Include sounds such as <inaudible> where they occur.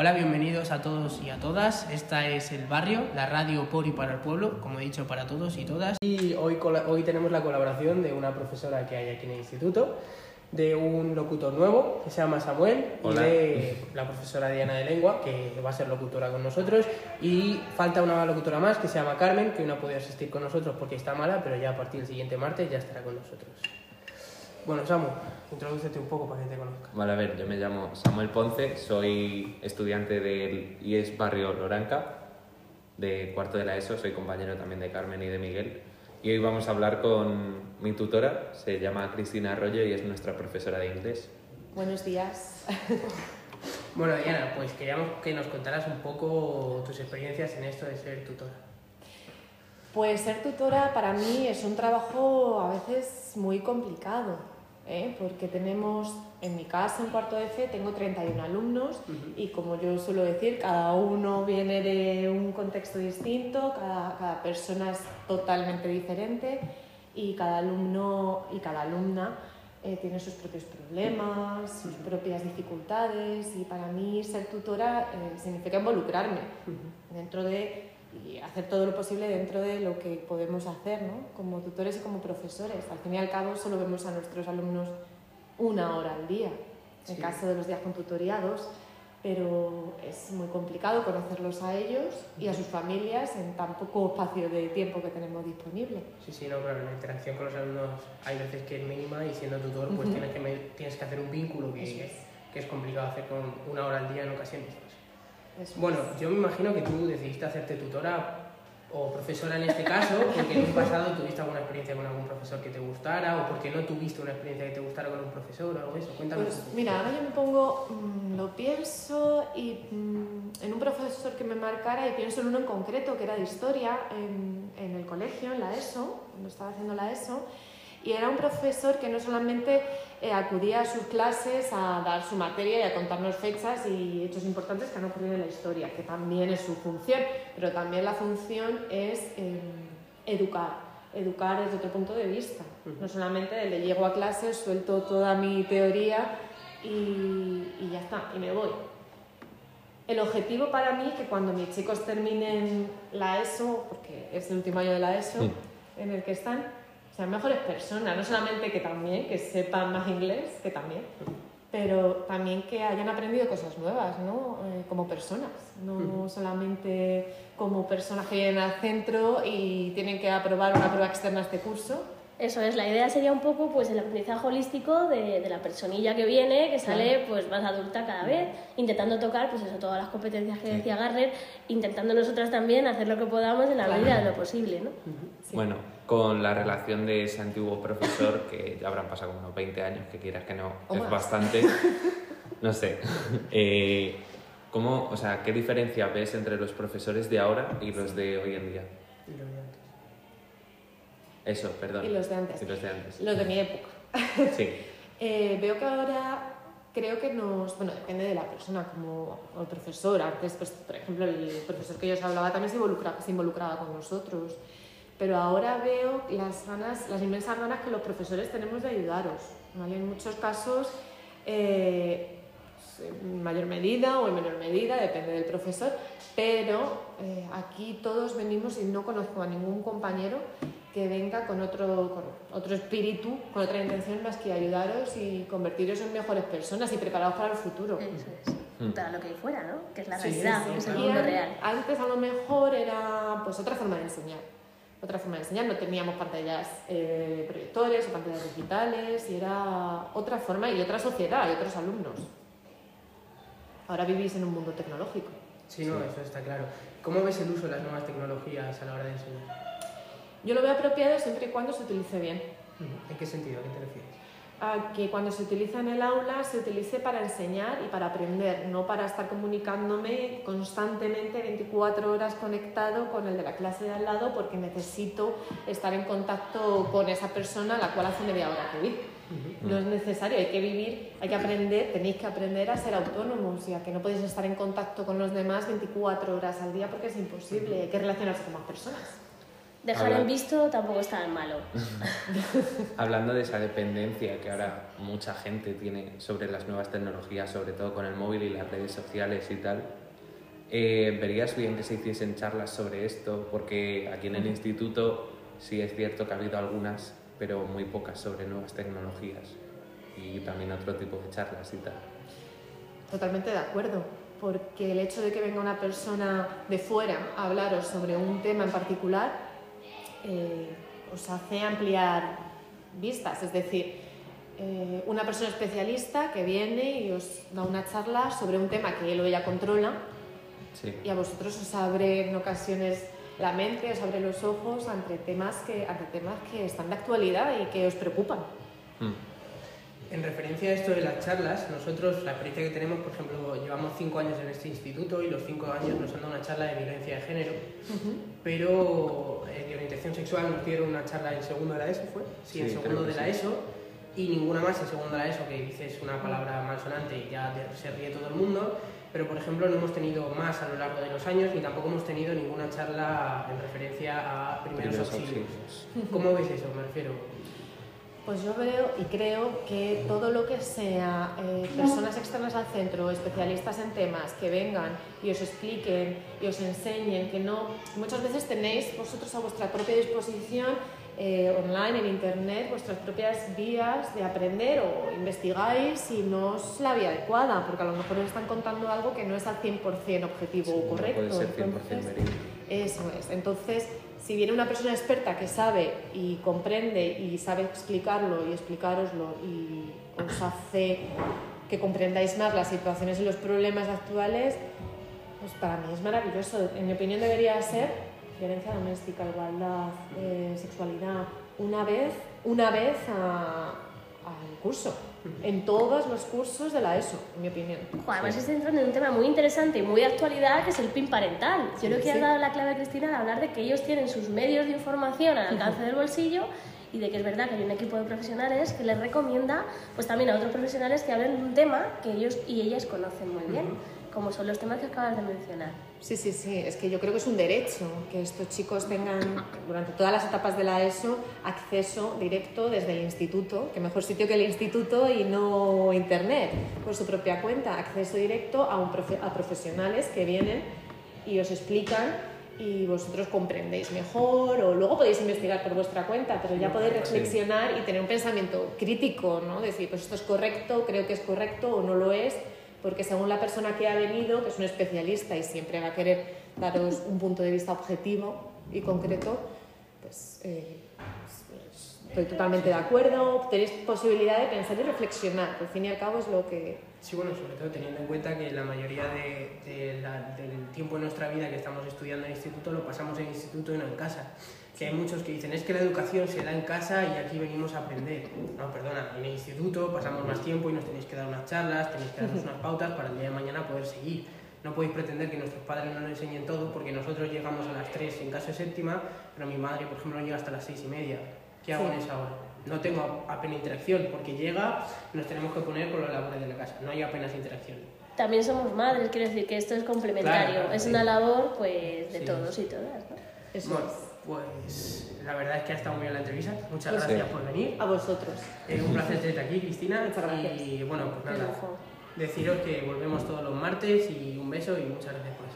Hola, bienvenidos a todos y a todas. Esta es El Barrio, la radio por y para el pueblo, como he dicho, para todos y todas. Y hoy, hoy tenemos la colaboración de una profesora que hay aquí en el instituto, de un locutor nuevo que se llama Samuel y de la profesora Diana de Lengua, que va a ser locutora con nosotros. Y falta una locutora más que se llama Carmen, que no ha podido asistir con nosotros porque está mala, pero ya a partir del siguiente martes ya estará con nosotros. Bueno, Samu, introdúcete un poco para que te conozca. Vale, a ver, yo me llamo Samuel Ponce, soy estudiante del IES Barrio Loranca, de cuarto de la ESO, soy compañero también de Carmen y de Miguel. Y hoy vamos a hablar con mi tutora, se llama Cristina Arroyo y es nuestra profesora de inglés. Buenos días. bueno, Diana, pues queríamos que nos contaras un poco tus experiencias en esto de ser tutora. Pues ser tutora para mí es un trabajo a veces muy complicado, ¿eh? porque tenemos, en mi caso, en cuarto de fe, tengo 31 alumnos y como yo suelo decir, cada uno viene de un contexto distinto, cada, cada persona es totalmente diferente y cada alumno y cada alumna eh, tiene sus propios problemas, sus propias dificultades y para mí ser tutora eh, significa involucrarme dentro de y hacer todo lo posible dentro de lo que podemos hacer ¿no? como tutores y como profesores. Al fin y al cabo solo vemos a nuestros alumnos una hora al día, en caso de los días con tutoriados, pero es muy complicado conocerlos a ellos y a sus familias en tan poco espacio de tiempo que tenemos disponible. Sí, sí, no, pero la interacción con los alumnos hay veces que es mínima y siendo tutor pues tienes, que, tienes que hacer un vínculo que, que es complicado hacer con una hora al día en ocasiones. Bueno, yo me imagino que tú decidiste hacerte tutora o profesora en este caso, <laughs> porque en un pasado tuviste alguna experiencia con algún profesor que te gustara o porque no tuviste una experiencia que te gustara con un profesor o algo eso. Cuéntame. Pues mira, ahora yo me pongo, mm, lo pienso y mm, en un profesor que me marcara y pienso en uno en concreto que era de historia en, en el colegio, en la ESO, cuando estaba haciendo la ESO y era un profesor que no solamente eh, acudía a sus clases a dar su materia y a contarnos fechas y hechos importantes que han ocurrido en la historia, que también es su función, pero también la función es em, educar, educar desde otro punto de vista. No solamente le llego a clase, suelto toda mi teoría y, y ya está, y me voy. El objetivo para mí es que cuando mis chicos terminen la ESO, porque es el último año de la ESO en el que están, sean mejores personas, no solamente que también, que sepan más inglés, que también, pero también que hayan aprendido cosas nuevas, ¿no? Eh, como personas, no solamente como personas que vienen al centro y tienen que aprobar una prueba externa este curso, eso es, la idea sería un poco pues el aprendizaje holístico de, de la personilla que viene, que sale pues más adulta cada vez, intentando tocar pues eso, todas las competencias que decía Garrer, intentando nosotras también hacer lo que podamos en la medida de lo posible, ¿no? Bueno, con la relación de ese antiguo profesor, que ya habrán pasado como unos 20 años, que quieras que no, es bastante, <laughs> no sé. Eh, ¿Cómo, o sea, ¿Qué diferencia ves entre los profesores de ahora y los de hoy en día? Eso, perdón. Y los de antes. Y los de antes. Los de mi época. <laughs> Sí. <laughs> eh, veo que ahora creo que nos, bueno, depende de la persona, como el profesor. Antes, pues, por ejemplo, el profesor que yo os hablaba también se involucraba, se involucraba con nosotros. Pero ahora veo las ganas, las inmensas ganas que los profesores tenemos de ayudaros. ¿vale? En muchos casos, eh, en mayor medida o en menor medida, depende del profesor, pero eh, aquí todos venimos y no conozco a ningún compañero que venga con otro, con otro espíritu, con otra intención más que ayudaros y convertiros en mejores personas y preparados para el futuro. Eso es. Mm. Para lo que hay fuera, ¿no? Que es la realidad, sí, sí, es el mundo real. Antes a lo mejor era pues otra forma de enseñar. Otra forma de enseñar, no teníamos pantallas eh, proyectores o pantallas digitales y era otra forma y otra sociedad y otros alumnos. Ahora vivís en un mundo tecnológico. Sí, no, eso está claro. ¿Cómo ves el uso de las nuevas tecnologías a la hora de enseñar? Yo lo veo apropiado siempre y cuando se utilice bien. ¿En qué sentido? ¿A qué te refieres? A que cuando se utiliza en el aula se utilice para enseñar y para aprender, no para estar comunicándome constantemente 24 horas conectado con el de la clase de al lado porque necesito estar en contacto con esa persona a la cual hace media hora que vi. No es necesario, hay que vivir, hay que aprender, tenéis que aprender a ser autónomos y a que no podéis estar en contacto con los demás 24 horas al día porque es imposible, hay que relacionarse con más personas. Dejar Habla- en visto tampoco es tan malo. <laughs> Hablando de esa dependencia que ahora mucha gente tiene sobre las nuevas tecnologías, sobre todo con el móvil y las redes sociales y tal, eh, ¿verías bien que se hiciesen charlas sobre esto? Porque aquí en el instituto sí es cierto que ha habido algunas, pero muy pocas sobre nuevas tecnologías y también otro tipo de charlas y tal. Totalmente de acuerdo, porque el hecho de que venga una persona de fuera a hablaros sobre un tema en particular eh, os hace ampliar vistas, es decir, eh, una persona especialista que viene y os da una charla sobre un tema que él o ella controla Sí. y a vosotros os abre en ocasiones la mente, os abre los ojos ante temas que, ante temas que están de actualidad y que os preocupan. Mm. En referencia a esto de las charlas, nosotros, la experiencia que tenemos, por ejemplo, llevamos cinco años en este instituto y los cinco años nos han dado una charla de violencia de género, pero eh, de orientación sexual nos dieron una charla en segundo de la ESO, ¿fue? Sí, en Sí, segundo creo que de la sí. ESO y ninguna más en segundo de la ESO, que dices una palabra malsonante y ya te- se ríe todo el mundo, pero por ejemplo no hemos tenido más a lo largo de los años ni tampoco hemos tenido ninguna charla en referencia a primeros, Primeros auxilios. auxilios. ¿Cómo ves eso? Me refiero. Pues yo veo y creo que todo lo que sea eh, personas externas al centro, especialistas en temas, que vengan y os expliquen y os enseñen, que no, muchas veces tenéis vosotros a vuestra propia disposición eh, online, en internet, vuestras propias vías de aprender o investigáis y no es la vía adecuada, porque a lo mejor os están contando algo que no es al 100% objetivo Sí, o no correcto. puede ser 100% Entonces, eso es. Entonces, si viene una persona experta que sabe y comprende y sabe explicarlo y explicároslo y os hace que comprendáis más las situaciones y los problemas actuales, pues para mí es maravilloso. En mi opinión debería ser violencia doméstica, igualdad, eh, sexualidad, una vez, una vez a- al curso, en todos los cursos de la ESO, en mi opinión. Además estás entrando en un tema muy interesante y muy de actualidad que es el PIN parental. Yo creo que Sí. has dado la clave, Cristina, al hablar de que ellos tienen sus medios de información al alcance del bolsillo y de que es verdad que hay un equipo de profesionales que les recomienda pues también a otros profesionales que hablen de un tema que ellos y ellas conocen muy bien, como son los temas que acabas de mencionar. Sí, sí, sí, es que yo creo que es un derecho que estos chicos tengan durante todas las etapas de la ESO acceso directo desde el instituto, que mejor sitio que el instituto y no internet, por su propia cuenta, acceso directo a, un profe- a profesionales que vienen y os explican y vosotros comprendéis mejor o luego podéis investigar por vuestra cuenta, pero ya podéis reflexionar y tener un pensamiento crítico, ¿no? Decir, pues esto es correcto, creo que es correcto o no lo es, porque según la persona que ha venido, que es un especialista y siempre va a querer daros un punto de vista objetivo y concreto, pues eh, pues, estoy totalmente de acuerdo, tenéis posibilidad de pensar y reflexionar, que al fin y al cabo es lo que... Sí, bueno, sobre todo teniendo en cuenta que la mayoría de, de la- del tiempo de nuestra vida que estamos estudiando en instituto lo pasamos en instituto y no en casa. Que hay muchos que dicen, es que la educación se da en casa y aquí venimos a aprender. No, perdona, en el instituto pasamos más tiempo y nos tenéis que dar unas charlas, tenéis que darnos <laughs> unas pautas para el día de mañana poder seguir. No podéis pretender que nuestros padres no nos enseñen todo porque nosotros llegamos a las 3 en caso de séptima, pero mi madre, por ejemplo, llega hasta las 6 y media. ¿Qué hago Sí. en esa hora? No tengo apenas interacción porque llega, nos tenemos que poner con los labores de la casa. No hay apenas interacción. También somos madres, quiero decir que esto es complementario, Claro, claro, es sí. una labor pues de Sí. todos y todas. ¿no? Eso Bueno, es. pues la verdad es que ha estado muy bien la entrevista. Muchas Pues gracias sí. por venir. A vosotros. Eh, un placer tenerte aquí, Cristina. Muchas gracias. Y bueno, pues nada, deciros que volvemos todos los martes y un beso y muchas gracias por.